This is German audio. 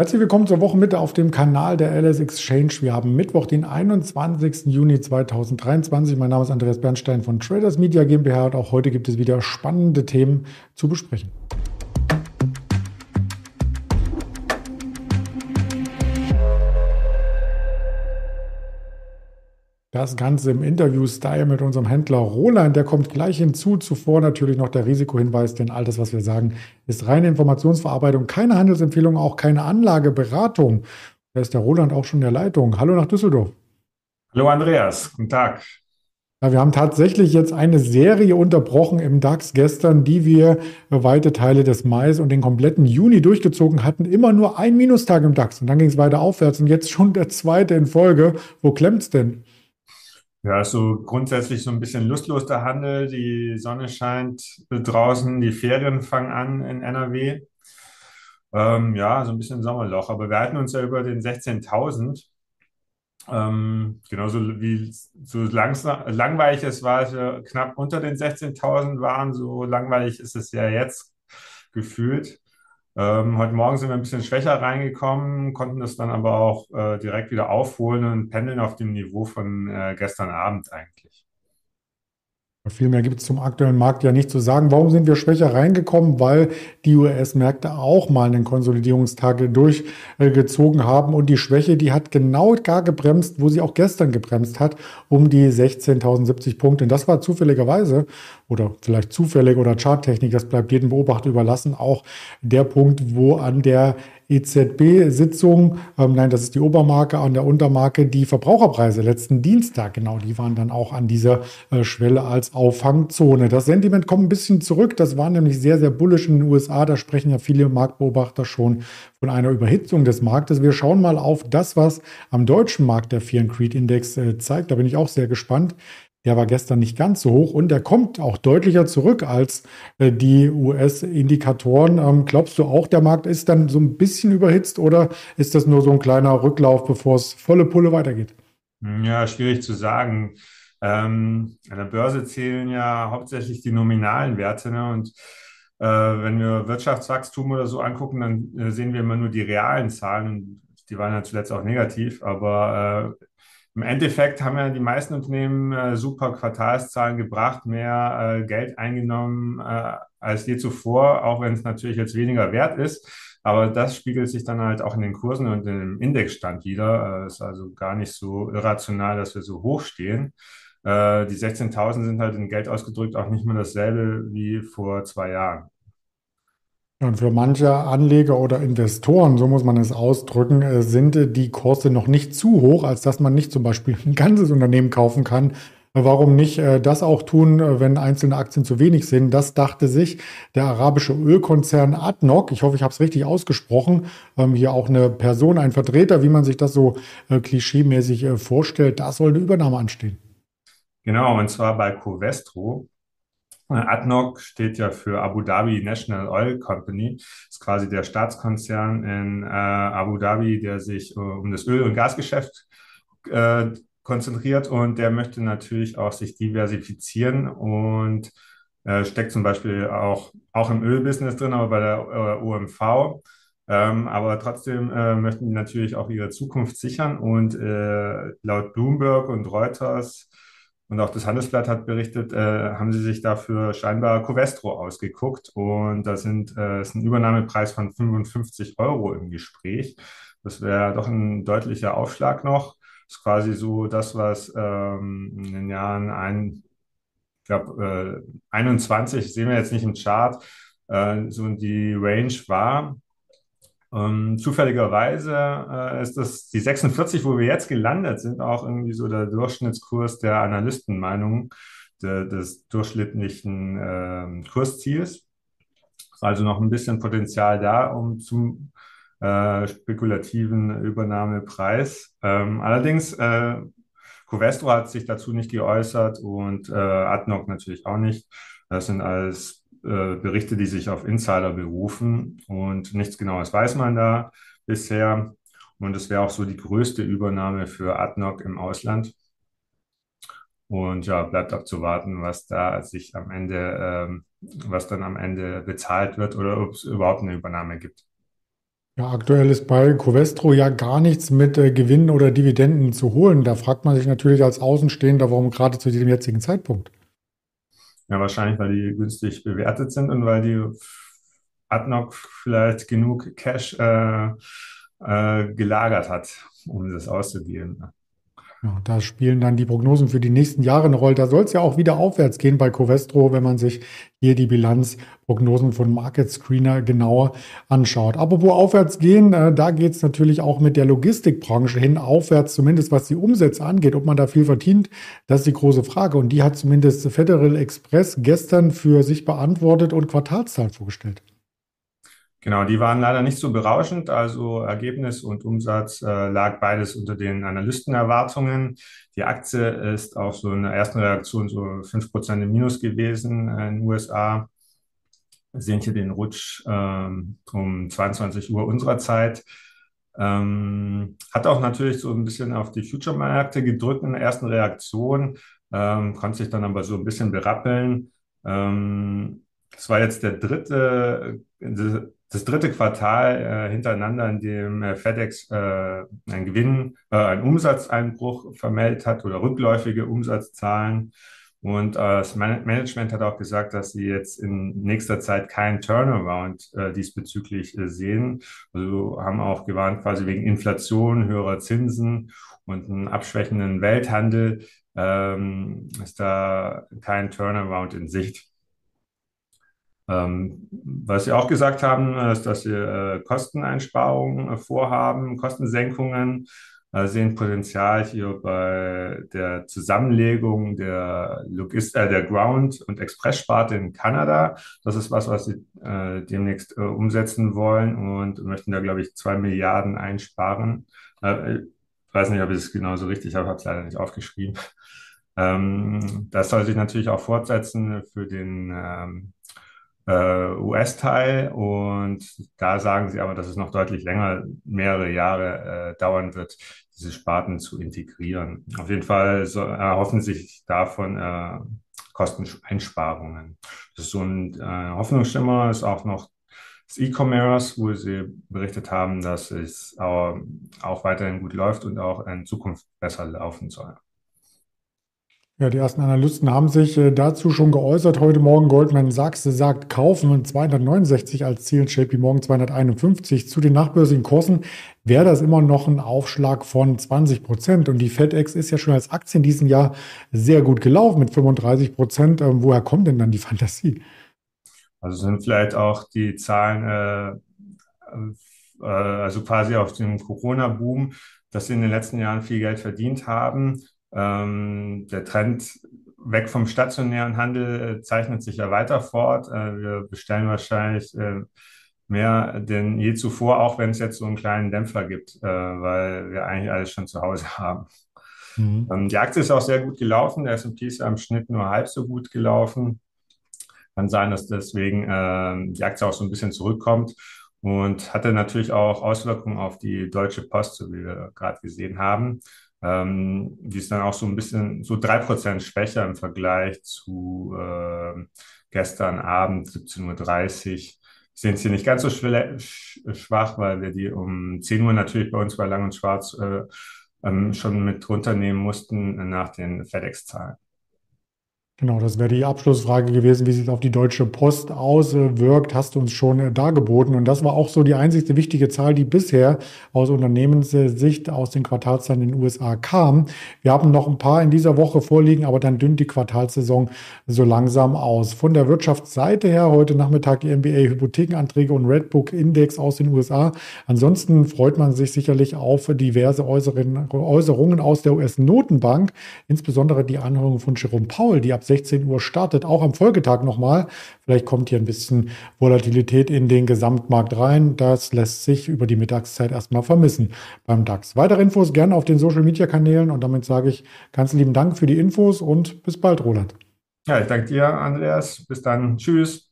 Herzlich willkommen zur Wochenmitte auf dem Kanal der LS Exchange. Wir haben Mittwoch, den 21. Juni 2023. Mein Name ist Andreas Bernstein von Traders Media GmbH und auch heute gibt es wieder spannende Themen zu besprechen. Das Ganze im Interview-Style mit unserem Händler Roland, der kommt gleich hinzu. Zuvor natürlich noch der Risikohinweis, denn all das, was wir sagen, ist reine Informationsverarbeitung, keine Handelsempfehlung, auch keine Anlageberatung. Da ist der Roland auch schon in der Leitung. Hallo nach Düsseldorf. Hallo Andreas, guten Tag. Ja, wir haben tatsächlich jetzt eine Serie unterbrochen im DAX gestern, die wir weite Teile des Mai und den kompletten Juni durchgezogen hatten. Immer nur ein Minustag im DAX und dann ging es weiter aufwärts und jetzt schon der zweite in Folge. Wo klemmt's denn? Ja, so grundsätzlich so ein bisschen lustlos der Handel. Die Sonne scheint draußen, die Ferien fangen an in NRW. Ähm, ja, so ein bisschen Sommerloch. Aber wir halten uns ja über den 16.000. Ähm, genauso wie so langweilig es war, als wir knapp unter den 16.000 waren, so langweilig ist es ja jetzt gefühlt. Ähm, heute Morgen sind wir ein bisschen schwächer reingekommen, konnten das dann aber auch äh, direkt wieder aufholen und pendeln auf dem Niveau von äh, gestern Abend eigentlich. Viel mehr gibt es zum aktuellen Markt ja nicht zu sagen. Warum sind wir schwächer reingekommen? Weil die US-Märkte auch mal einen Konsolidierungstag durchgezogen haben und die Schwäche, die hat genau gar gebremst, wo sie auch gestern gebremst hat, um die 16.070 Punkte. Und das war zufälligerweise oder vielleicht zufällig oder Charttechnik, das bleibt jedem Beobachter überlassen, auch der Punkt, wo an der EZB-Sitzung, ähm, nein, das ist die Obermarke, an der Untermarke die Verbraucherpreise letzten Dienstag, genau, die waren dann auch an dieser äh, Schwelle als Auffangzone. Das Sentiment kommt ein bisschen zurück, das war nämlich sehr, sehr bullisch in den USA, da sprechen ja viele Marktbeobachter schon von einer Überhitzung des Marktes. Wir schauen mal auf das, was am deutschen Markt der Fear Creed Index äh, zeigt, da bin ich auch sehr gespannt. Der war gestern nicht ganz so hoch und der kommt auch deutlicher zurück als äh, die US-Indikatoren. Ähm, glaubst du auch, der Markt ist dann so ein bisschen überhitzt oder ist das nur so ein kleiner Rücklauf, bevor es volle Pulle weitergeht? Ja, schwierig zu sagen. Ähm, an der Börse zählen ja hauptsächlich die nominalen Werte. Ne? Und äh, wenn wir Wirtschaftswachstum oder so angucken, dann äh, sehen wir immer nur die realen Zahlen. Und die waren ja zuletzt auch negativ. Aber äh, im Endeffekt haben ja die meisten Unternehmen äh, super Quartalszahlen gebracht, mehr äh, Geld eingenommen äh, als je zuvor, auch wenn es natürlich jetzt weniger wert ist. Aber das spiegelt sich dann halt auch in den Kursen und im Indexstand wieder. Äh, ist also gar nicht so irrational, dass wir so hoch stehen. Äh, die 16.000 sind halt in Geld ausgedrückt auch nicht mehr dasselbe wie vor zwei Jahren. Und für manche Anleger oder Investoren, so muss man es ausdrücken, äh, sind äh, die Kurse noch nicht zu hoch, als dass man nicht zum Beispiel ein ganzes Unternehmen kaufen kann. Warum nicht äh, das auch tun, wenn einzelne Aktien zu wenig sind? Das dachte sich der arabische Ölkonzern ADNOC. Ich hoffe, ich habe es richtig ausgesprochen. Ähm, hier auch eine Person, ein Vertreter, wie man sich das so klischeemäßig vorstellt. Da soll eine Übernahme anstehen. Genau, und zwar bei Covestro. ADNOC steht ja für Abu Dhabi National Oil Company. Ist quasi der Staatskonzern in äh, Abu Dhabi, der sich äh, um das Öl- und Gasgeschäft äh, konzentriert und der möchte natürlich auch sich diversifizieren und äh, steckt zum Beispiel auch, auch im Ölbusiness drin, aber bei der äh, OMV. Ähm, aber trotzdem äh, möchten die natürlich auch ihre Zukunft sichern und äh, laut Bloomberg und Reuters und auch das Handelsblatt hat berichtet, äh, haben sie sich dafür scheinbar Covestro ausgeguckt und da sind, äh, ist ein Übernahmepreis von 55 Euro im Gespräch. Das wäre doch ein deutlicher Aufschlag noch. Das ist quasi so das, was ähm, in den Jahren ein, ich glaube, äh, 21, sehen wir jetzt nicht im Chart, äh, so die Range war. Ähm, zufälligerweise äh, ist das die 46, wo wir jetzt gelandet sind, auch irgendwie so der Durchschnittskurs der Analystenmeinung de, des durchschnittlichen äh, Kursziels. Also noch ein bisschen Potenzial da, um zum äh, spekulativen Übernahmepreis. Ähm, allerdings, äh, Covestro hat sich dazu nicht geäußert und äh, Adnoc natürlich auch nicht. Das sind alles äh, Berichte, die sich auf Insider berufen und nichts Genaues weiß man da bisher. Und es wäre auch so die größte Übernahme für Adnoc im Ausland. Und ja, bleibt abzuwarten, was da sich am Ende, ähm, was dann am Ende bezahlt wird oder ob es überhaupt eine Übernahme gibt. Ja, aktuell ist bei Covestro ja gar nichts mit äh, Gewinnen oder Dividenden zu holen. Da fragt man sich natürlich als Außenstehender, warum gerade zu diesem jetzigen Zeitpunkt. Ja, wahrscheinlich, weil die günstig bewertet sind und weil die ADNOC vielleicht genug Cash äh, äh, gelagert hat, um das auszugeben. Ja, da spielen dann die Prognosen für die nächsten Jahre eine Rolle. Da soll es ja auch wieder aufwärts gehen bei Covestro, wenn man sich hier die Bilanzprognosen von Market Screener genauer anschaut. Apropos aufwärts gehen, äh, da geht es natürlich auch mit der Logistikbranche hin aufwärts, zumindest was die Umsätze angeht. Ob man da viel verdient, das ist die große Frage. Und die hat zumindest Federal Express gestern für sich beantwortet und Quartalszahlen vorgestellt. Genau, die waren leider nicht so berauschend. Also Ergebnis und Umsatz äh, lag beides unter den Analystenerwartungen. Die Aktie ist auf so einer ersten Reaktion so 5% im Minus gewesen in den USA. Wir sehen hier den Rutsch ähm, um 22 Uhr unserer Zeit. Ähm, hat auch natürlich so ein bisschen auf die Future-Märkte gedrückt in der ersten Reaktion, ähm, konnte sich dann aber so ein bisschen berappeln. Ähm, das war jetzt der dritte, das dritte Quartal äh, hintereinander, in dem äh, FedEx äh, einen Gewinn, äh, einen Umsatzeinbruch vermeldet hat oder rückläufige Umsatzzahlen. Und äh, das Man Management hat auch gesagt, dass sie jetzt in nächster Zeit keinen Turnaround äh, diesbezüglich äh, sehen. Also haben auch gewarnt, quasi wegen Inflation, höherer Zinsen und einem abschwächenden Welthandel ähm, ist da kein Turnaround in Sicht. Ähm, was Sie auch gesagt haben, ist, dass Sie äh, Kosteneinsparungen äh, vorhaben, Kostensenkungen, äh, sehen Potenzial hier bei der Zusammenlegung der, Logist äh, der Ground- und Express-Sparte in Kanada. Das ist was, was Sie äh, demnächst äh, umsetzen wollen und möchten da, glaube ich, zwei Milliarden einsparen. Äh, ich weiß nicht, ob ich es genauso richtig habe, habe es leider nicht aufgeschrieben. Ähm, das soll sich natürlich auch fortsetzen für den ähm, äh, US-Teil und da sagen sie aber, dass es noch deutlich länger, mehrere Jahre äh, dauern wird, diese Sparten zu integrieren. Auf jeden Fall so, erhoffen sich davon äh, Kosteneinsparungen. Das ist so ein äh, Hoffnungsschimmer, ist auch noch das E-Commerce, wo sie berichtet haben, dass es auch, auch weiterhin gut läuft und auch in Zukunft besser laufen soll. Ja, die ersten Analysten haben sich äh, dazu schon geäußert. Heute Morgen Goldman Sachs sagt, kaufen 269 als Ziel, JP Morgan 251. Zu den nachbörsigen Kursen wäre das immer noch ein Aufschlag von 20 Prozent. Und die FedEx ist ja schon als Aktie in diesem Jahr sehr gut gelaufen mit 35 Prozent. Ähm, woher kommt denn dann die Fantasie? Also sind vielleicht auch die Zahlen, äh, äh, also quasi auf dem Corona-Boom, dass sie in den letzten Jahren viel Geld verdient haben der Trend weg vom stationären Handel äh, zeichnet sich ja weiter fort. Äh, wir bestellen wahrscheinlich äh, mehr denn je zuvor, auch wenn es jetzt so einen kleinen Dämpfer gibt, weil wir eigentlich alles schon zu Hause haben. Mhm. Ähm, die Aktie ist auch sehr gut gelaufen. Der S&P ist ja im Schnitt nur halb so gut gelaufen. Kann sein, dass deswegen die Aktie auch so ein bisschen zurückkommt und hatte natürlich auch Auswirkungen auf die Deutsche Post, so wie wir gerade gesehen haben. Ähm, die ist dann auch so ein bisschen so drei Prozent schwächer im Vergleich zu äh, gestern Abend 17.30 Uhr. Sehen sie nicht ganz so schwach, weil wir die um 10 Uhr natürlich bei uns bei Lang und Schwarz äh, ähm, schon mit runternehmen mussten nach den FedEx-Zahlen. Genau, das wäre die Abschlussfrage gewesen, wie das auf die Deutsche Post auswirkt, hast du uns schon äh, dargeboten. Und das war auch so die einzigste wichtige Zahl, die bisher aus Unternehmenssicht aus den Quartalszahlen in den USA kam. Wir haben noch ein paar in dieser Woche vorliegen, aber dann dünnt die Quartalssaison so langsam aus. Von der Wirtschaftsseite her heute Nachmittag die MBA Hypothekenanträge und Redbook Index aus den USA. Ansonsten freut man sich sicherlich auf diverse Äußerungen aus der US-Notenbank, insbesondere die Anhörung von Jerome Powell, die ab 16 Uhr startet, auch am Folgetag nochmal. Vielleicht kommt hier ein bisschen Volatilität in den Gesamtmarkt rein. Das lässt sich über die Mittagszeit erstmal vermissen beim DAX. Weitere Infos gerne auf den Social Media Kanälen und damit sage ich ganz lieben Dank für die Infos und bis bald, Roland. Ja, ich danke dir, Andreas. Bis dann. Tschüss.